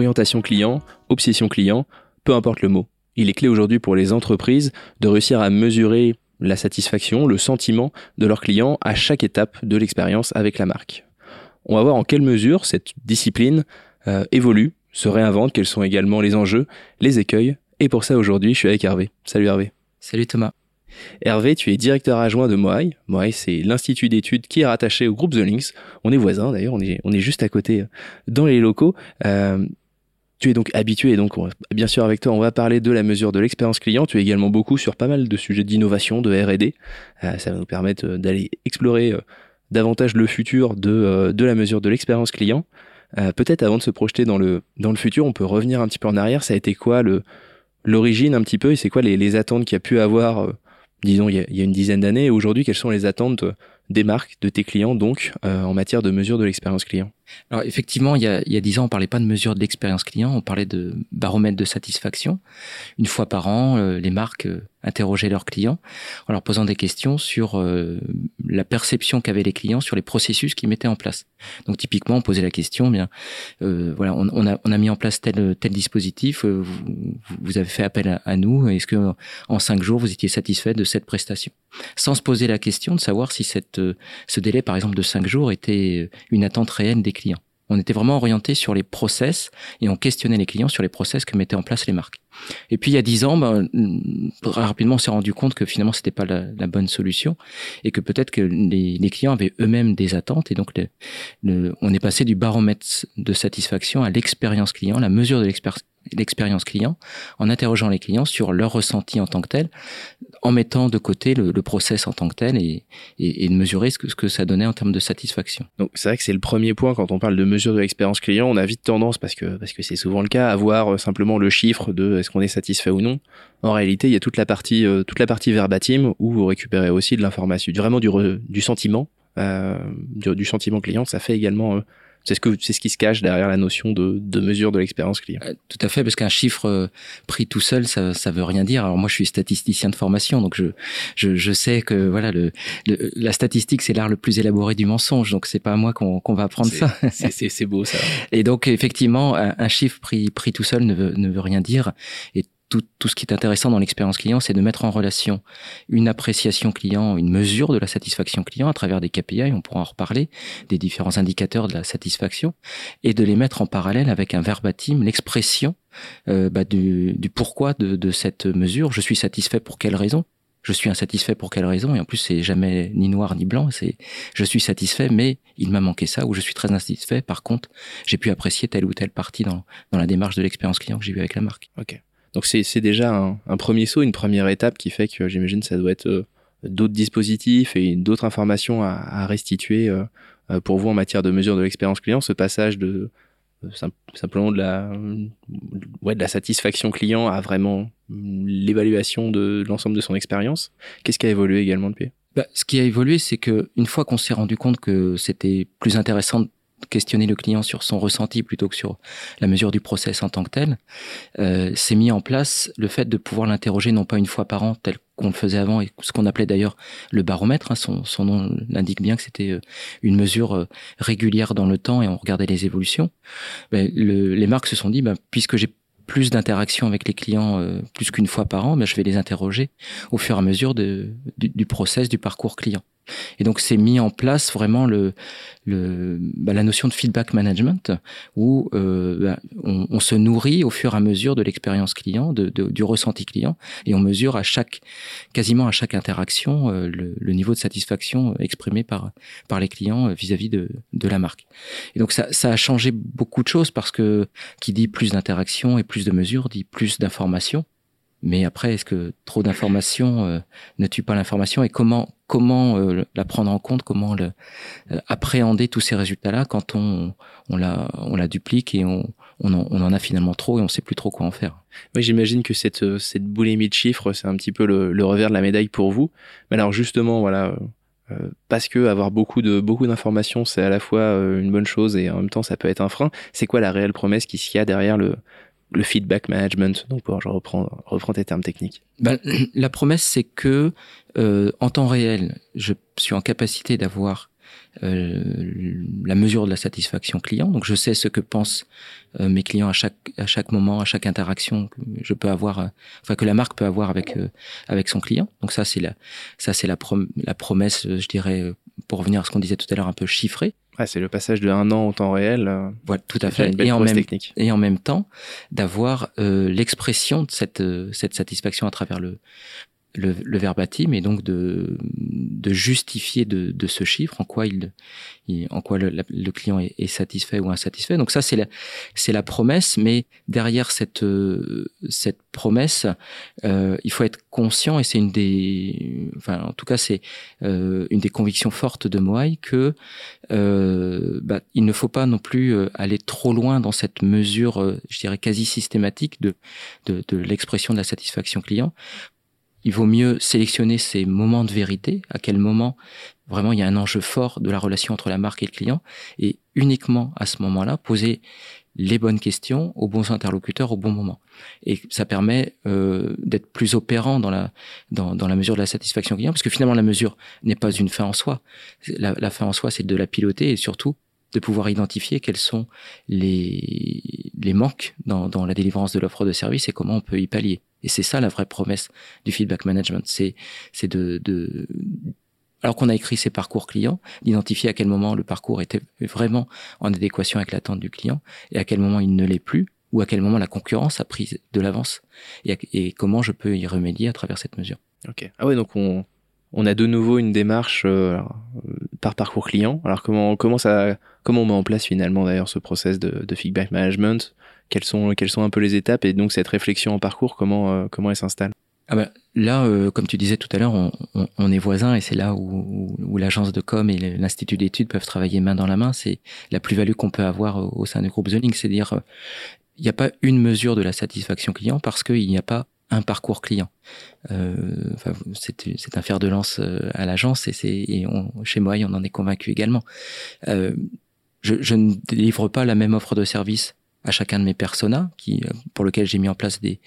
orientation client, obsession client, peu importe le mot. Il est clé aujourd'hui pour les entreprises de réussir à mesurer la satisfaction, le sentiment de leurs clients à chaque étape de l'expérience avec la marque. On va voir en quelle mesure cette discipline euh, évolue, se réinvente, quels sont également les enjeux, les écueils. Et pour ça, aujourd'hui, je suis avec Hervé. Salut Hervé. Salut Thomas. Hervé, tu es directeur adjoint de Moai. Moai, c'est l'institut d'études qui est rattaché au groupe The Links. On est voisins d'ailleurs, on est, on est juste à côté euh, dans les locaux. Euh, tu es donc habitué, donc bien sûr avec toi, on va parler de la mesure de l'expérience client. Tu es également beaucoup sur pas mal de sujets d'innovation, de R&D. Euh, ça va nous permettre euh, d'aller explorer euh, davantage le futur de, de la mesure de l'expérience client. Peut-être avant de se projeter dans le, dans le futur, on peut revenir un petit peu en arrière. Ça a été quoi l'origine un petit peu et c'est quoi les, les attentes qu'il y a pu avoir, disons, il y a, il y a une dizaine d'années? Et aujourd'hui, quelles sont les attentes des marques, de tes clients donc, en matière de mesure de l'expérience client alors effectivement, il y a, il y a 10 ans, on parlait pas de mesure de l'expérience client, on parlait de baromètre de satisfaction. Une fois par an, euh, les marques euh, interrogeaient leurs clients en leur posant des questions sur euh, la perception qu'avaient les clients sur les processus qu'ils mettaient en place. Donc typiquement, on posait la question, eh bien, voilà, on, on, a, on a mis en place tel tel dispositif, vous, vous avez fait appel à, nous, est-ce que en cinq jours vous étiez satisfait de cette prestation, sans se poser la question de savoir si cette ce délai, par exemple de cinq jours, était une attente réelle des clients. On était vraiment orienté sur les process et on questionnait les clients sur les process que mettaient en place les marques. Et puis il y a dix ans, ben, rapidement on s'est rendu compte que finalement c'était pas la, bonne solution et que peut-être que les, clients avaient eux-mêmes des attentes et donc on est passé du baromètre de satisfaction à l'expérience client, la mesure de l'expérience client en interrogeant les clients sur leur ressenti en tant que tel, en mettant de côté le, process en tant que tel et de mesurer ce que, ce que ça donnait en termes de satisfaction. Donc c'est vrai que c'est le premier point quand on parle de mesure de l'expérience client, on a vite tendance parce que parce que c'est souvent le cas à voir euh, simplement le chiffre de est-ce qu'on est satisfait ou non. En réalité, il y a toute la partie euh, toute la partie verbatim où vous récupérez aussi de l'information, vraiment du du sentiment euh, du, sentiment client. Ça fait également euh, c'est ce que c'est ce qui se cache derrière la notion de, de mesure de l'expérience client. Euh, tout à fait, parce qu'un chiffre euh, pris tout seul, ça ça veut rien dire. Alors moi, je suis statisticien de formation, donc je je, je sais que voilà le, la statistique c'est l'art le plus élaboré du mensonge, donc c'est pas à moi qu'on qu'on va apprendre ça. C'est c'est beau ça. Et donc effectivement, un, un, chiffre pris pris tout seul ne veut ne veut rien dire. Et tout, tout, ce qui est intéressant dans l'expérience client, c'est de mettre en relation une appréciation client, une mesure de la satisfaction client à travers des KPI, on pourra en reparler, des différents indicateurs de la satisfaction, et de les mettre en parallèle avec un verbatim, l'expression euh, bah, du, du, pourquoi de, de cette mesure. Je suis satisfait pour quelle raison? Je suis insatisfait pour quelle raison? Et en plus, c'est jamais ni noir ni blanc. C'est je suis satisfait, mais il m'a manqué ça, ou je suis très insatisfait. Par contre, j'ai pu apprécier telle ou telle partie dans, dans la démarche de l'expérience client que j'ai eu avec la marque. Ok. Donc c'est déjà un, premier saut, une première étape qui fait que j'imagine ça doit être euh, d'autres dispositifs et d'autres informations à, à restituer euh, euh, pour vous en matière de mesure de l'expérience client. Ce passage de simplement de la ouais, de la satisfaction client à vraiment l'évaluation de l'ensemble de son expérience. Qu'est-ce qui a évolué également depuis? Bah, Ce qui a évolué, c'est que une fois qu'on s'est rendu compte que c'était plus intéressant questionner le client sur son ressenti plutôt que sur la mesure du process en tant que tel, euh, c'est mis en place le fait de pouvoir l'interroger non pas une fois par an tel qu'on le faisait avant et ce qu'on appelait d'ailleurs le baromètre. Hein, son, son, nom l'indique bien que c'était euh, une mesure euh, régulière dans le temps et on regardait les évolutions. Ben, le, les marques se sont dit, ben, puisque j'ai plus d'interactions avec les clients euh, plus qu'une fois par an, ben, je vais les interroger au fur et à mesure de, du, du process, du parcours client. Et donc c'est mis en place vraiment bah, la notion de feedback management où euh, bah, on, se nourrit au fur et à mesure de l'expérience client, du ressenti client, et on mesure à chaque quasiment à chaque interaction euh, le, niveau de satisfaction exprimé par les clients vis-à-vis -vis de, la marque. Et donc ça, a changé beaucoup de choses parce que qui dit plus d'interaction et plus de mesures dit plus d'informations. Mais après, est-ce que trop d'informations euh, ne tue pas l'information et comment comment euh, la prendre en compte, comment le, euh, appréhender tous ces résultats-là quand on on la on la duplique et on on en, on en, a finalement trop et on sait plus trop quoi en faire? Oui, j'imagine que cette euh, cette boulimie de chiffres, c'est un petit peu le, le, revers de la médaille pour vous. Mais alors justement, voilà. Euh, parce que avoir beaucoup de beaucoup d'informations c'est à la fois une bonne chose et en même temps ça peut être un frein. C'est quoi la réelle promesse qui s'y a derrière le le feedback management. Donc, je reprends, reprends tes termes techniques. Ben, la promesse, c'est que euh, en temps réel, je suis en capacité d'avoir la mesure de la satisfaction client. Donc je sais ce que pensent mes clients à chaque à chaque moment, à chaque interaction que je peux avoir, enfin que la marque peut avoir avec avec son client. Donc ça c'est la ça c'est la, la promesse, je dirais, pour revenir à ce qu'on disait tout à l'heure, un peu chiffré. Ouais, c'est le passage de un an au temps réel. voilà, tout à fait. Et en, même, et en même temps, d'avoir l'expression de cette, cette satisfaction à travers le, le, le, verbatim et donc de, de justifier de, de, ce chiffre en quoi il, en quoi le, le client est, est, satisfait ou insatisfait. Donc ça c'est la c'est la promesse, mais derrière cette cette promesse, euh, il faut être conscient et c'est une des enfin en tout cas c'est euh, une des convictions fortes de Moai que euh, bah, il ne faut pas non plus euh, aller trop loin dans cette mesure, euh, je dirais quasi systématique de de, de l'expression de la satisfaction client il vaut mieux sélectionner ces moments de vérité, à quel moment vraiment il y a un enjeu fort de la relation entre la marque et le client, et uniquement à ce moment-là, poser les bonnes questions aux bons interlocuteurs au bon moment. Et ça permet euh, d'être plus opérant dans la, dans, dans, la mesure de la satisfaction client, parce que finalement la mesure n'est pas une fin en soi. La, la fin en soi, c'est de la piloter et surtout de pouvoir identifier quels sont les, les manques dans, dans la délivrance de l'offre de service et comment on peut y pallier. Et c'est ça la vraie promesse du feedback management. C'est, c'est de, de, alors qu'on a écrit ses parcours clients, d'identifier à quel moment le parcours était vraiment en adéquation avec l'attente du client et à quel moment il ne l'est plus ou à quel moment la concurrence a pris de l'avance et, comment je peux y remédier à travers cette mesure. Ok. Ah ouais, donc on, on a de nouveau une démarche euh, par parcours client. Alors comment comment ça comment on met en place finalement d'ailleurs ce process de feedback management? Quelles sont, quelles sont un peu les étapes et donc cette réflexion en parcours, comment, euh, comment elle s'installe? Ah bah, là, euh, comme tu disais tout à l'heure, on, on, on, est voisins et c'est là où, où, l'agence de com et l'institut d'études peuvent travailler main dans la main. C'est la plus-value qu'on peut avoir au, sein du groupe Zoning, c'est dire euh, il n'y a pas une mesure de la satisfaction client parce qu'il n'y a pas un parcours client. Euh, enfin, c'est un fer de lance à l'agence et, et chez moi, on en est convaincu également. Euh, je, je ne délivre pas la même offre de service à chacun de mes personas, qui, euh, pour lequel j'ai mis en place des,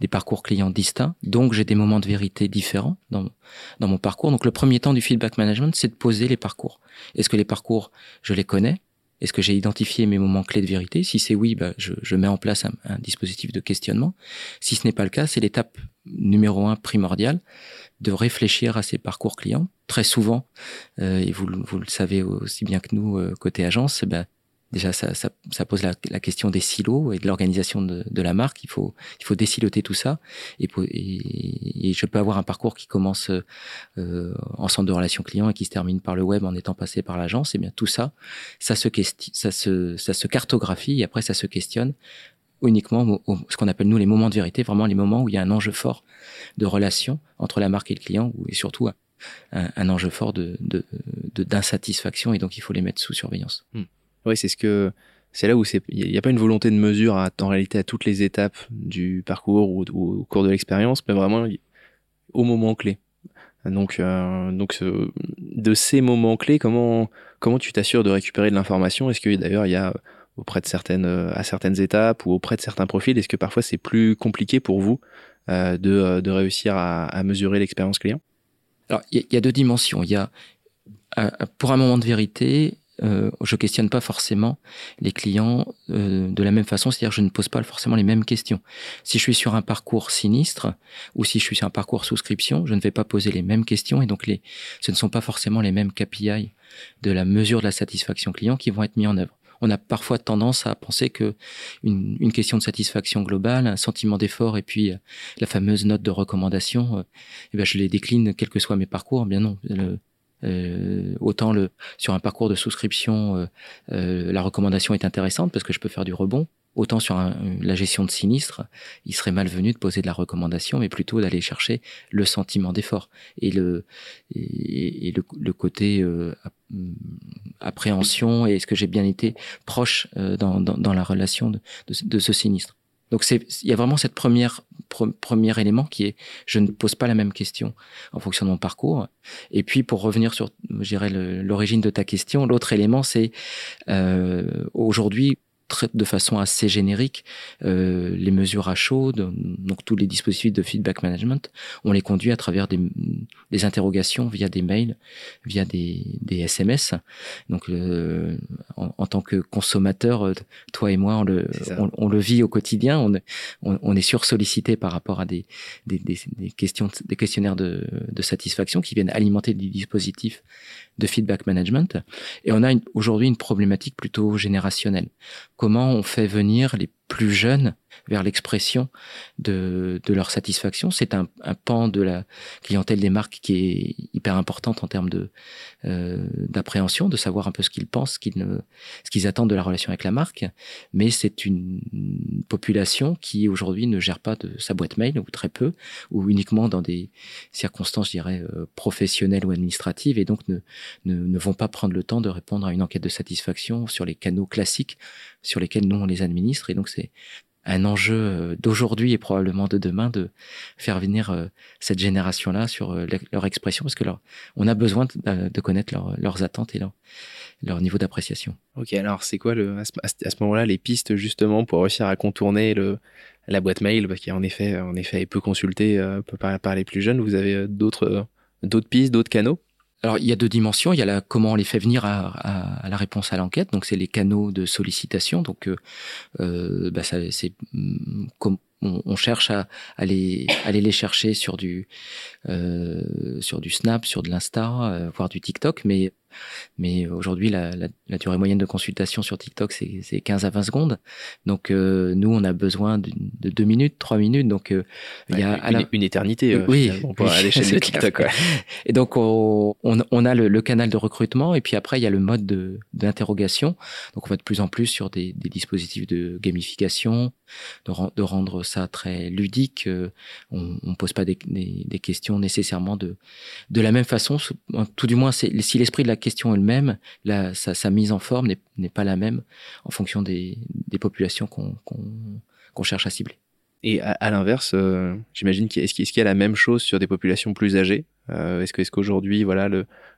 des parcours clients distincts. Donc, j'ai des moments de vérité différents dans, dans mon parcours. Donc, le premier temps du feedback management, c'est de poser les parcours. Est-ce que les parcours, je les connais? Est-ce que j'ai identifié mes moments clés de vérité? Si c'est oui, bah, je, je, mets en place un, un, dispositif de questionnement. Si ce n'est pas le cas, c'est l'étape numéro un primordiale de réfléchir à ces parcours clients. Très souvent, euh, et vous, vous le savez aussi bien que nous, euh, côté agence, bah, déjà ça, ça, ça pose la, la, question des silos et de l'organisation de, de, la marque. Il faut, il faut désiloter tout ça. Et, et, et je peux avoir un parcours qui commence euh, en centre de relations clients et qui se termine par le web en étant passé par l'agence. Et bien tout ça, ça se, ça, se, ça se cartographie et après ça se questionne uniquement ce qu'on appelle nous les moments de vérité, vraiment les moments où il y a un enjeu fort de relation entre la marque et le client, et surtout un, un enjeu fort de d'insatisfaction, de, et donc il faut les mettre sous surveillance. Hmm. Oui, c'est ce que c'est là où c'est il n'y a pas une volonté de mesure à, en réalité à toutes les étapes du parcours ou, au cours de l'expérience, mais vraiment au moment clé. Donc, euh, donc de ces moments clés, comment comment tu t'assures de récupérer de l'information? Est-ce que d'ailleurs il y a auprès de certaines à certaines étapes ou auprès de certains profils, est-ce que parfois c'est plus compliqué pour vous euh, de, de réussir à, à mesurer l'expérience client? Alors il y, y, a deux dimensions. Il y a euh, pour un moment de vérité, euh, je questionne pas forcément les clients euh, de la même façon, c'est-à-dire je ne pose pas forcément les mêmes questions. Si je suis sur un parcours sinistre ou si je suis sur un parcours souscription, je ne vais pas poser les mêmes questions et donc les, ce ne sont pas forcément les mêmes KPI de la mesure de la satisfaction client qui vont être mis en œuvre. On a parfois tendance à penser que une, une question de satisfaction globale, un sentiment d'effort et puis euh, la fameuse note de recommandation, euh, eh ben je les décline quels que soient mes parcours. Bien non, euh, autant sur un parcours de souscription, euh, euh, la recommandation est intéressante parce que je peux faire du rebond. Autant sur la gestion de sinistre, il serait malvenu de poser de la recommandation, mais plutôt d'aller chercher le sentiment d'effort et le côté euh, appréhension et est-ce que j'ai bien été proche dans, la relation de, de ce sinistre. Donc c'est il y a vraiment cette première premier élément qui est je ne pose pas la même question en fonction de mon parcours. Et puis pour revenir sur, je l'origine de ta question, l'autre élément c'est euh, aujourd'hui de façon assez générique euh, les mesures à chaud, donc tous les dispositifs de feedback management, on les conduit à travers des, des interrogations via des mails, via des, des SMS. Donc euh, en, en, tant que consommateur, euh, toi et moi, on le, on, on, le vit au quotidien. On, on, on est sursollicité par rapport à des, des, des, des, questions, des questionnaires de, de satisfaction qui viennent alimenter des dispositifs de feedback management. Et on a aujourd'hui une problématique plutôt générationnelle. Comment on fait venir les plus jeunes vers l'expression de, de, leur satisfaction. C'est un, un, pan de la clientèle des marques qui est hyper importante en termes de euh, d'appréhension, de savoir un peu ce qu'ils pensent, ce qu'ils qu'ils attendent de la relation avec la marque. Mais c'est une population qui aujourd'hui ne gère pas de sa boîte mail ou très peu, ou uniquement dans des circonstances, je dirais, euh, professionnelles ou administratives, et donc ne, ne, ne vont pas prendre le temps de répondre à une enquête de satisfaction sur les canaux classiques sur lesquels nous on les administre. Et donc c'est un enjeu euh, d'aujourd'hui et probablement de demain de faire venir euh, cette génération-là sur euh, leur expression parce que on a besoin de, connaître leurs attentes et leur, niveau d'appréciation. Ok, alors c'est quoi à ce, moment-là les pistes justement pour réussir à contourner la boîte mail? Qu'en effet, en effet, est peu consultée par, les plus jeunes. Vous avez d'autres pistes, d'autres canaux? Alors il y a deux dimensions. Il y a la, comment on les fait venir à, à, à la réponse à l'enquête. Donc c'est les canaux de sollicitation. Donc euh, euh bah, c'est mm, comme on, cherche à aller aller les chercher sur du euh, sur du Snap, sur de l'Insta, euh, voire du TikTok, mais mais aujourd'hui, la, la, la, durée moyenne de consultation sur TikTok, c'est 15 à 20 secondes. Donc, euh, nous, on a besoin de, de 2 minutes, 3 minutes. Donc, euh, il y a une, une éternité euh, oui, oui, aller chez TikTok. Ouais. Et donc, on, on a le, le, canal de recrutement et puis après, il y a le mode d'interrogation. Donc, on va de plus en plus sur des, des dispositifs de gamification, de, de, rendre ça très ludique. Euh, on ne pose pas des, des, des, questions nécessairement de, de la même façon. Tout du moins, si l'esprit de la question est le même, la, sa, sa, mise en forme n'est pas la même en fonction des, populations qu'on qu cherche à cibler. Et à, l'inverse, euh, j'imagine qu'est-ce qu'il y a la même chose sur des populations plus âgées? Euh, Est-ce est-ce qu'aujourd'hui, voilà,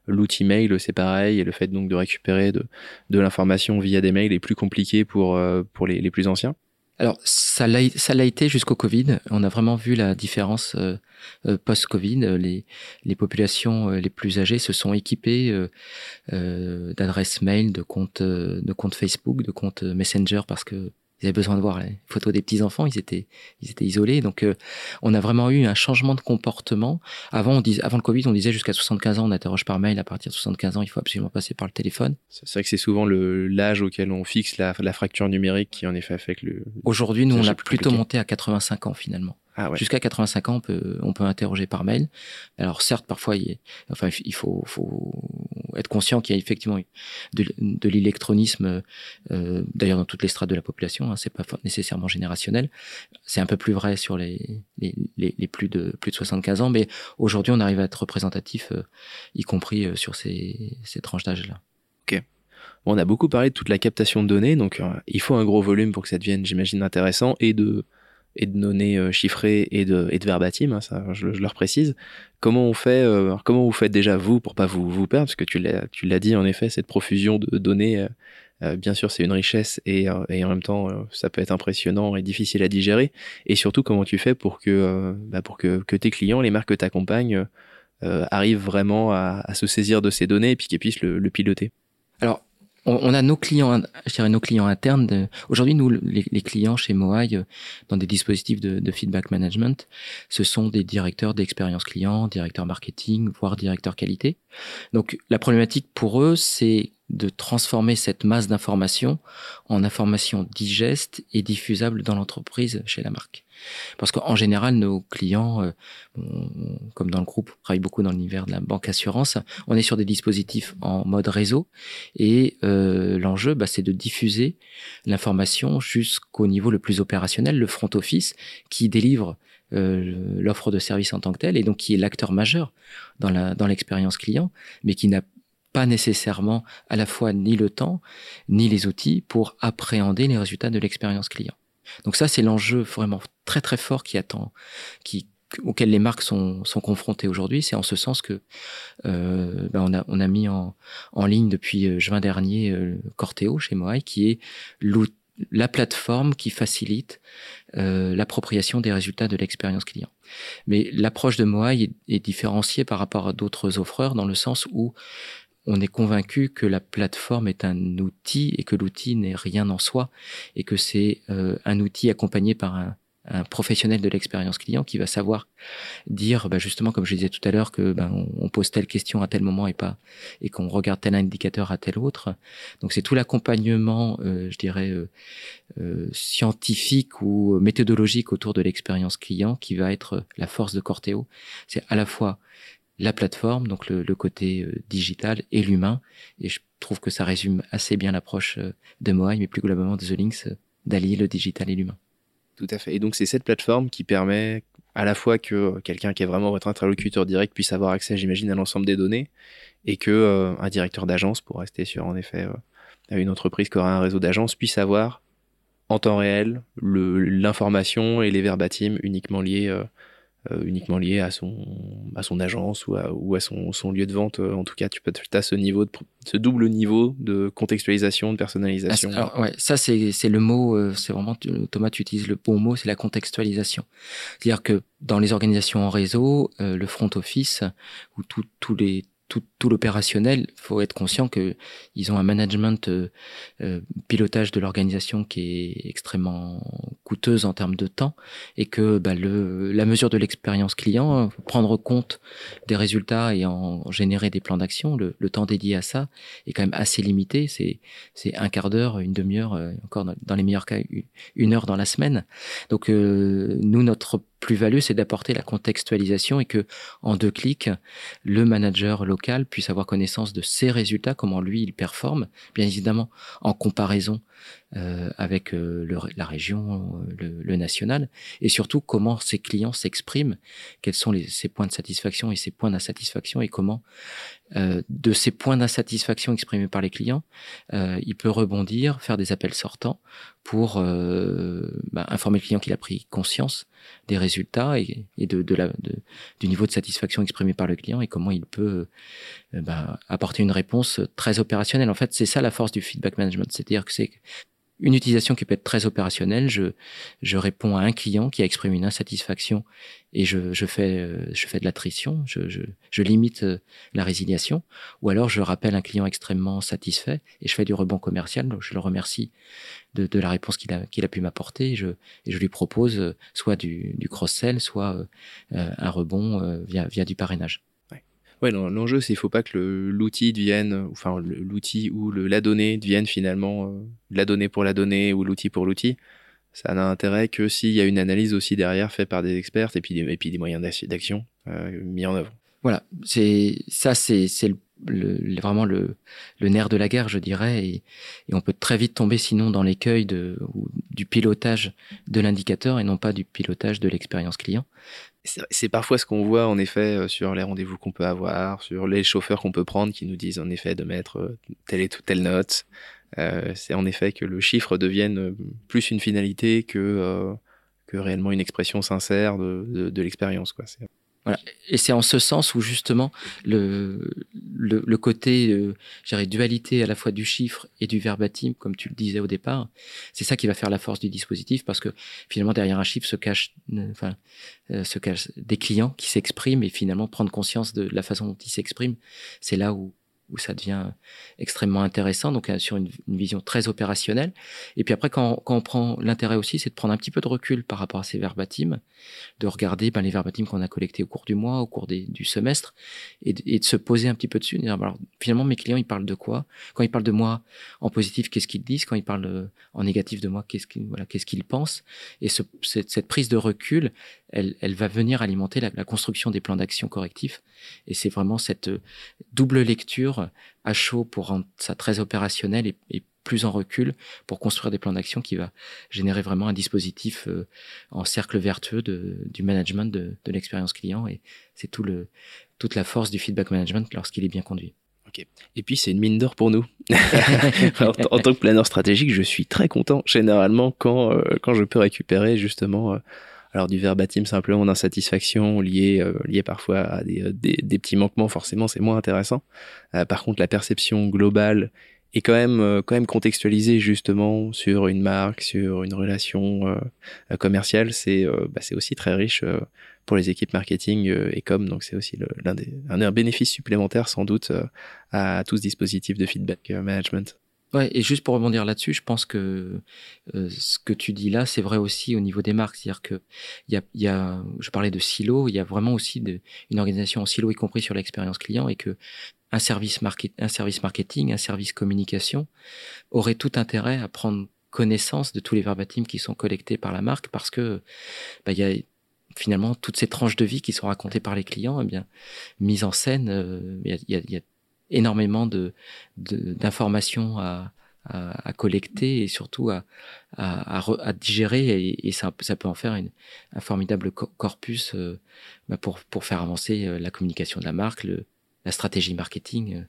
l'outil mail c'est pareil et le fait donc de récupérer de, l'information via des mails est plus compliqué pour euh, les plus anciens? Alors, ça l'a, été jusqu'au Covid. On a vraiment vu la différence euh, euh post-Covid. Les, populations euh, les plus âgées se sont équipées d'adresses mail, de comptes, de comptes Facebook, de comptes Messenger parce que ils avaient besoin de voir les photos des petits enfants. Ils étaient, ils étaient isolés. Donc, euh, on a vraiment eu un changement de comportement. Avant, on disait, avant le Covid, on disait jusqu'à 75 ans, on interroge par mail. À partir de 75 ans, il faut absolument passer par le téléphone. C'est vrai que c'est souvent le l'âge auquel on fixe la, la, fracture numérique qui en effet que le. Aujourd'hui, nous, on l'a plutôt monté à 85 ans finalement. Ah ouais. Jusqu'à 85 ans, on peut, on peut interroger par mail. Alors certes, parfois, il, enfin, il faut, faut être conscient qu'il y a effectivement de, de l'électronisme, euh, d'ailleurs dans toutes les strates de la population. Hein, c'est pas nécessairement générationnel. C'est un peu plus vrai sur les, les, les, les, plus de plus de 75 ans, mais aujourd'hui, on arrive à être représentatif, euh, y compris euh, sur ces, ces tranches d'âge-là. Ok. Bon, on a beaucoup parlé de toute la captation de données, donc euh, il faut un gros volume pour que ça devienne, j'imagine, intéressant et de et de données euh, chiffrées et de, et de verbatim, hein, ça je, je, leur précise. Comment on fait, euh, comment vous faites déjà vous pour pas vous, vous perdre, parce que tu l'as, dit en effet, cette profusion de données, euh, euh bien sûr c'est une richesse et, euh, et en même temps ça peut être impressionnant et difficile à digérer. Et surtout comment tu fais pour que, bah, pour que, que tes clients, les marques que tu accompagnes, arrivent vraiment à, à, se saisir de ces données et puis qu'ils puissent le, le piloter? Alors on, a nos clients, je dirais nos clients internes. Aujourd'hui, nous, les, les, clients chez Moai, euh, dans des dispositifs de, de, feedback management, ce sont des directeurs d'expérience client, directeurs marketing, voire directeurs qualité. Donc, la problématique pour eux, c'est de transformer cette masse d'informations en informations digestes et diffusables dans l'entreprise chez la marque. Parce qu'en général, nos clients, euh, comme dans le groupe, on travaille beaucoup dans l'univers de la banque assurance, on est sur des dispositifs en mode réseau et euh, l'enjeu, bah, c'est de diffuser l'information jusqu'au niveau le plus opérationnel, le front office, qui délivre euh, l'offre de service en tant que telle et donc qui est l'acteur majeur dans l'expérience client, mais qui n'a pas nécessairement à la fois ni le temps ni les outils pour appréhender les résultats de l'expérience client. Donc ça, c'est l'enjeu vraiment très très fort qui attend, qui auquel les marques sont, sont confrontées aujourd'hui, c'est en ce sens que euh, ben on, a, on a mis en, en ligne depuis euh, juin dernier euh, Corteo chez Moai, qui est la plateforme qui facilite euh, l'appropriation des résultats de l'expérience client. Mais l'approche de Moai est, différenciée par rapport à d'autres offreurs dans le sens où on est convaincu que la plateforme est un outil et que l'outil n'est rien en soi et que c'est euh, un outil accompagné par un, professionnel de l'expérience client qui va savoir dire bah justement comme je disais tout à l'heure que ben on, pose telle question à tel moment et pas et qu'on regarde tel indicateur à tel autre. Donc c'est tout l'accompagnement euh, je dirais euh, scientifique ou méthodologique autour de l'expérience client qui va être la force de Corteo. C'est à la fois la plateforme donc le, côté digital et l'humain et je trouve que ça résume assez bien l'approche de Moai mais plus globalement de The Links d'allier le digital et l'humain tout à fait. Et donc, c'est cette plateforme qui permet à la fois que quelqu'un qui est vraiment votre interlocuteur direct puisse avoir accès, j'imagine, à l'ensemble des données, et que euh, un directeur d'agence, pour rester sur, en effet, euh, une entreprise qui aura un réseau d'agence, puisse avoir en temps réel l'information et les verbatims uniquement liés euh, euh, uniquement lié à son, à son agence ou à, ou à son, son lieu de vente. Euh, en tout cas, tu peux as ce niveau, ce double niveau de contextualisation, de personnalisation. Ah, ça c'est le mot, euh, c'est vraiment Thomas, tu utilises le bon mot, c'est la contextualisation. C'est-à-dire que dans les organisations en réseau, le front office ou tous les tout, tout l'opérationnel, faut être conscient que ils ont un management euh, euh, pilotage de l'organisation qui est extrêmement coûteuse en termes de temps et que bah, le, la mesure de l'expérience client, prendre compte des résultats et en générer des plans d'action, le, le, temps dédié à ça est quand même assez limité. C'est c'est un quart d'heure, une demi-heure, euh, encore dans, dans, les meilleurs cas une heure dans la semaine. Donc euh, nous notre plus-value, c'est d'apporter la contextualisation et que en deux clics, le manager local puisse avoir connaissance de ses résultats, comment lui il performe, bien évidemment en comparaison euh, avec euh, le, la région, euh, le, le, national, et surtout comment ses clients s'expriment, quels sont les, ses points de satisfaction et ses points d'insatisfaction, et comment euh, de ces points d'insatisfaction exprimés par les clients, euh, il peut rebondir, faire des appels sortants pour bah, informer le client qu'il a pris conscience des résultats et, et de, de la, du niveau de satisfaction exprimé par le client et comment il peut bah, apporter une réponse très opérationnelle. En fait, c'est ça la force du feedback management, c'est-à-dire que c'est une utilisation qui peut être très opérationnelle. Je, je réponds à un client qui a exprimé une insatisfaction et je, je fais, euh, je fais de l'attrition, je, je, je, limite euh, la résiliation. Ou alors je rappelle un client extrêmement satisfait et je fais du rebond commercial. Je le remercie de, de la réponse qu'il a, qu'il a pu m'apporter et je, et je lui propose euh, soit du, du cross-sell, soit un rebond via, via du parrainage. Ouais, l'enjeu, c'est qu'il faut pas que l'outil devienne, enfin l'outil ou le, la donnée devienne finalement euh, la donnée pour la donnée ou l'outil pour l'outil. Ça n'a intérêt que s'il y a une analyse aussi derrière faite par des experts et puis des, et puis des moyens d'action euh, mis en œuvre. Voilà, ça, c'est le le, vraiment le, nerf de la guerre, je dirais, et, on peut très vite tomber sinon dans l'écueil du pilotage de l'indicateur et non pas du pilotage de l'expérience client. C'est parfois ce qu'on voit en effet euh, sur les rendez-vous qu'on peut avoir, sur les chauffeurs qu'on peut prendre qui nous disent en effet de mettre euh, telle et telle note. Euh, c'est en effet que le chiffre devienne plus une finalité que, réellement une expression sincère de, l'expérience. Voilà. Et c'est en ce sens où justement le, le, le côté, euh, dualité à la fois du chiffre et du verbatim, comme tu le disais au départ, c'est ça qui va faire la force du dispositif, parce que finalement derrière un chiffre se cache, euh, enfin, euh, se cache des clients qui s'expriment et finalement prendre conscience de la façon dont ils s'expriment, c'est là où où ça devient extrêmement intéressant, donc euh, sur une, vision très opérationnelle. Et puis après, quand, on prend l'intérêt aussi, c'est de prendre un petit peu de recul par rapport à ces verbatims, de regarder ben, les verbatims qu'on a collectés au cours du mois, au cours du semestre, et de, se poser un petit peu dessus. Alors, finalement, mes clients, ils parlent de quoi? Quand ils parlent de moi en positif, qu'est-ce qu'ils disent? Quand ils parlent euh, en négatif de moi, qu'est-ce qu'ils pensent? Et ce, cette, cette, prise de recul, elle, elle va venir alimenter la, la construction des plans d'action correctifs. Et c'est vraiment cette euh, double lecture à chaud pour rendre ça très opérationnel et, et plus en recul pour construire des plans d'action qui va générer vraiment un dispositif euh, en cercle vertueux de, du management de, de l'expérience client et c'est tout le toute la force du feedback management lorsqu'il est bien conduit. Okay. Et puis c'est une mine d'or pour nous. Alors, en tant que planeur stratégique, je suis très content généralement quand euh, quand je peux récupérer justement euh, alors du verbatim simplement d'insatisfaction lié euh, lié parfois à des, des, des petits manquements, forcément c'est moins intéressant. Euh, par contre la perception globale et quand même euh, quand même contextualiser justement sur une marque, sur une relation euh, commerciale, c'est euh, bah, aussi très riche pour les équipes marketing et com. Donc c'est aussi l'un des un, bénéfice supplémentaire sans doute à tout ce dispositif de feedback management. Ouais, et juste pour rebondir là-dessus, je pense que ce que tu dis là, c'est vrai aussi au niveau des marques. C'est-à-dire que y a, y a, je parlais de silo, il y a vraiment aussi de, une organisation en silo, y compris sur l'expérience client, et que un service, un service marketing, un service communication aurait tout intérêt à prendre connaissance de tous les verbatims qui sont collectés par la marque parce que bah, il y a finalement toutes ces tranches de vie qui sont racontées par les clients, eh bien mise en scène, euh, il y, a, y, a, énormément de d'informations à, à, à, collecter et surtout à, à, à digérer et, et, ça, ça peut en faire une, un formidable corpus euh, bah pour, pour faire avancer euh, la communication de la marque, le, la stratégie marketing.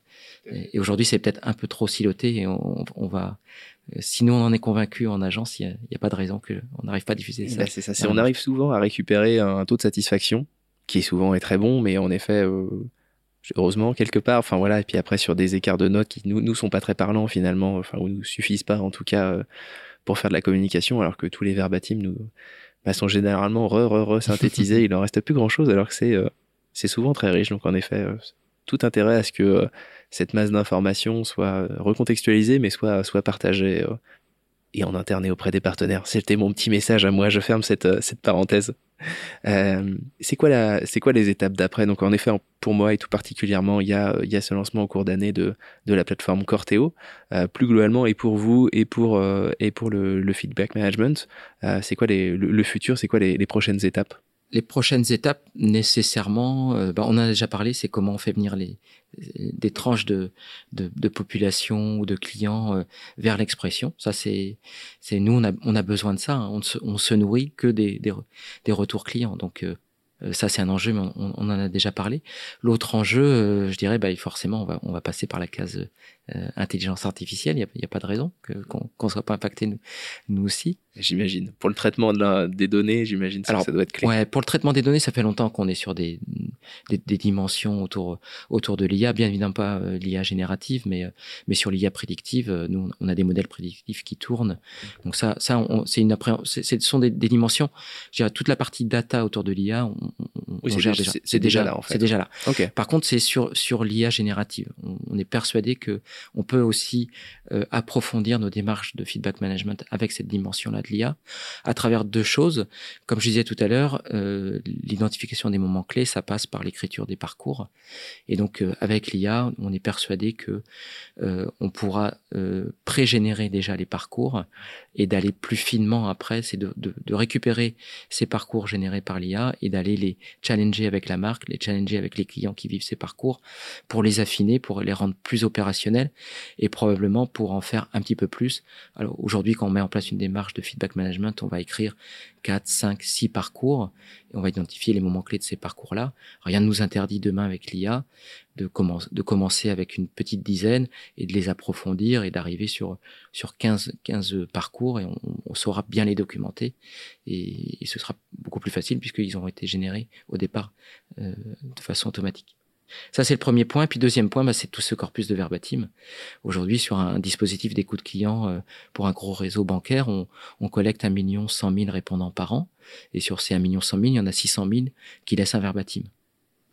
Euh, et aujourd'hui, c'est peut-être un peu trop siloté et on, on va. Euh, si nous on en est convaincu en agence, il n'y a, a, pas de raison qu'on n'arrive pas à diffuser ça. Bah, c'est ça. on arrive souvent à récupérer un taux de satisfaction qui souvent est très bon, mais en effet, euh, heureusement quelque part. Enfin voilà. Et puis après sur des écarts de notes qui nous nous sont pas très parlants finalement, enfin ou nous suffisent pas en tout cas pour faire de la communication, alors que tous les verbatims nous bah, sont généralement re re re synthétisés. il en reste plus grand chose, alors que c'est c'est souvent très riche. Donc en effet, tout intérêt à ce que euh, cette masse d'informations soit euh, recontextualisée, mais soit, soit partagée euh, et en interné auprès des partenaires. C'était mon petit message à moi. Je ferme cette, cette parenthèse. Euh, c'est quoi la, c'est quoi les étapes d'après? Donc en effet, pour moi et tout particulièrement, il y a, il y a ce lancement au cours d'année de, de la plateforme Corteo. Euh, plus globalement, et pour vous et pour euh, et pour le, le feedback management, c'est quoi les, le, futur C'est quoi les, les prochaines étapes? Les prochaines étapes, nécessairement, euh, bah, on en a déjà parlé, c'est comment on fait venir les, des tranches de, de, de population ou de clients euh, vers l'expression. Ça, c'est, c'est nous, on a, on a besoin de ça. Hein. On, se, on se nourrit que des, des, des retours clients. Donc, euh, ça, c'est un enjeu, mais on, on, en a déjà parlé. L'autre enjeu, je dirais, bah, forcément, on va, on va passer par la case euh, intelligence artificielle, il n'y a, a, pas de raison qu'on ne soit pas impacté nous, nous aussi. J'imagine. Pour le traitement de la, des données, j'imagine que ça doit être clé. Ouais, pour le traitement des données, ça fait longtemps qu'on est sur des, des, des, dimensions autour, autour de l'IA, bien évidemment pas euh, l'IA générative, mais, euh, mais sur l'IA prédictive, nous, on a des modèles prédictifs qui tournent. Donc ça, ça c'est une ce sont des, des, dimensions, je dirais, toute la partie data autour de l'IA, on, on, oui, gère déjà. C'est déjà, là, en fait. C'est déjà là. Okay. Par contre, c'est sur, sur l'IA générative. On, on est persuadé que on peut aussi euh, approfondir nos démarches de feedback management avec cette dimension-là de l'IA à travers deux choses. Comme je disais tout à l'heure, euh, l'identification des moments clés, ça passe par l'écriture des parcours. Et donc, euh, avec l'IA, on est persuadé que on pourra pré-générer déjà les parcours et d'aller plus finement après, c'est de, récupérer ces parcours générés par l'IA et d'aller les challenger avec la marque, les challenger avec les clients qui vivent ces parcours pour les affiner, pour les rendre plus opérationnels et probablement pour en faire un petit peu plus. Alors aujourd'hui, quand on met en place une démarche de feedback management, on va écrire 4, 5, 6 parcours et on va identifier les moments clés de ces parcours-là. Rien ne nous interdit demain avec l'IA de, commencer avec une petite dizaine et de les approfondir et d'arriver sur, sur 15, 15 parcours et on, saura bien les documenter et, et, ce sera beaucoup plus facile puisqu'ils ont été générés au départ euh, de façon automatique. Ça, c'est le premier point. Puis deuxième point, bah, c'est tout ce corpus de verbatim. Aujourd'hui, sur un dispositif d'écoute client euh, pour un gros réseau bancaire, on, on collecte un million cent mille répondants par an. Et sur ces un million cent mille, il y en a six cent mille qui laissent un verbatim.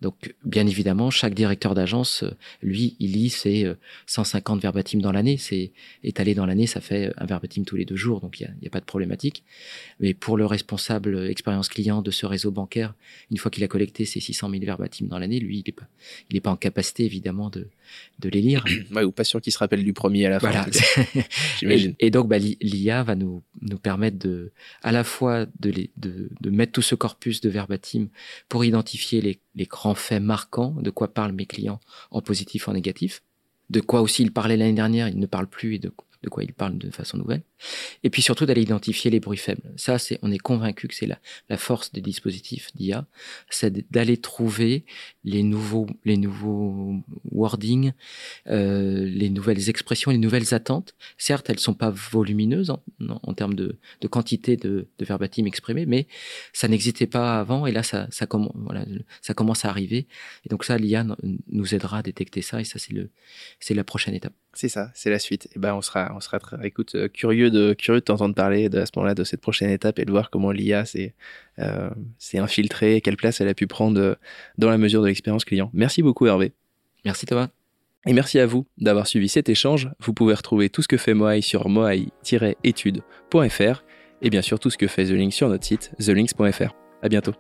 Donc, bien évidemment, chaque directeur d'agence, euh, lui, il lit ses 150 euh, verbatim dans l'année. C'est étalé dans l'année, ça fait un verbatim tous les deux jours, donc il n'y a, a, pas de problématique. Mais pour le responsable expérience client de ce réseau bancaire, une fois qu'il a collecté ses 600 000 verbatim dans l'année, lui, il n'est pas, il est pas en capacité, évidemment, de, de les lire. ouais, ou pas sûr qu'il se rappelle du premier à la voilà. fin. J'imagine. Et, et, donc, bah, l'IA va nous, nous permettre de, à la fois de, les, de, de mettre tout ce corpus de verbatim pour identifier les, les grands faits marquants, de quoi parlent mes clients en positif, en négatif, de quoi aussi ils parlaient l'année dernière, ils ne parlent plus et de, quoi ils parlent de façon nouvelle. Et puis surtout d'aller identifier les bruits faibles. Ça, c'est, on est convaincu que c'est la, force des dispositifs d'IA, c'est d'aller trouver les nouveaux, les nouveaux wordings, euh, les nouvelles expressions, les nouvelles attentes. Certes, elles sont pas volumineuses en, termes de, quantité de, verbatim exprimé, mais ça n'existait pas avant et là, ça, commence à arriver. Et donc ça, l'IA nous aidera à détecter ça et ça, c'est c'est la prochaine étape. C'est ça, c'est la suite. Et ben on sera, on sera très, écoute, euh, curieux de, curieux de t'entendre parler de, à ce moment-là de cette prochaine étape et de voir comment l'IA s'est, euh, infiltrée, quelle place elle a pu prendre euh, dans la mesure de l'expérience client. Merci beaucoup Hervé. Merci Thomas. Et merci à vous d'avoir suivi cet échange. Vous pouvez retrouver tout ce que fait Moai sur moai-études.fr et bien sûr tout ce que fait The Link sur notre site thelinks.fr. À bientôt.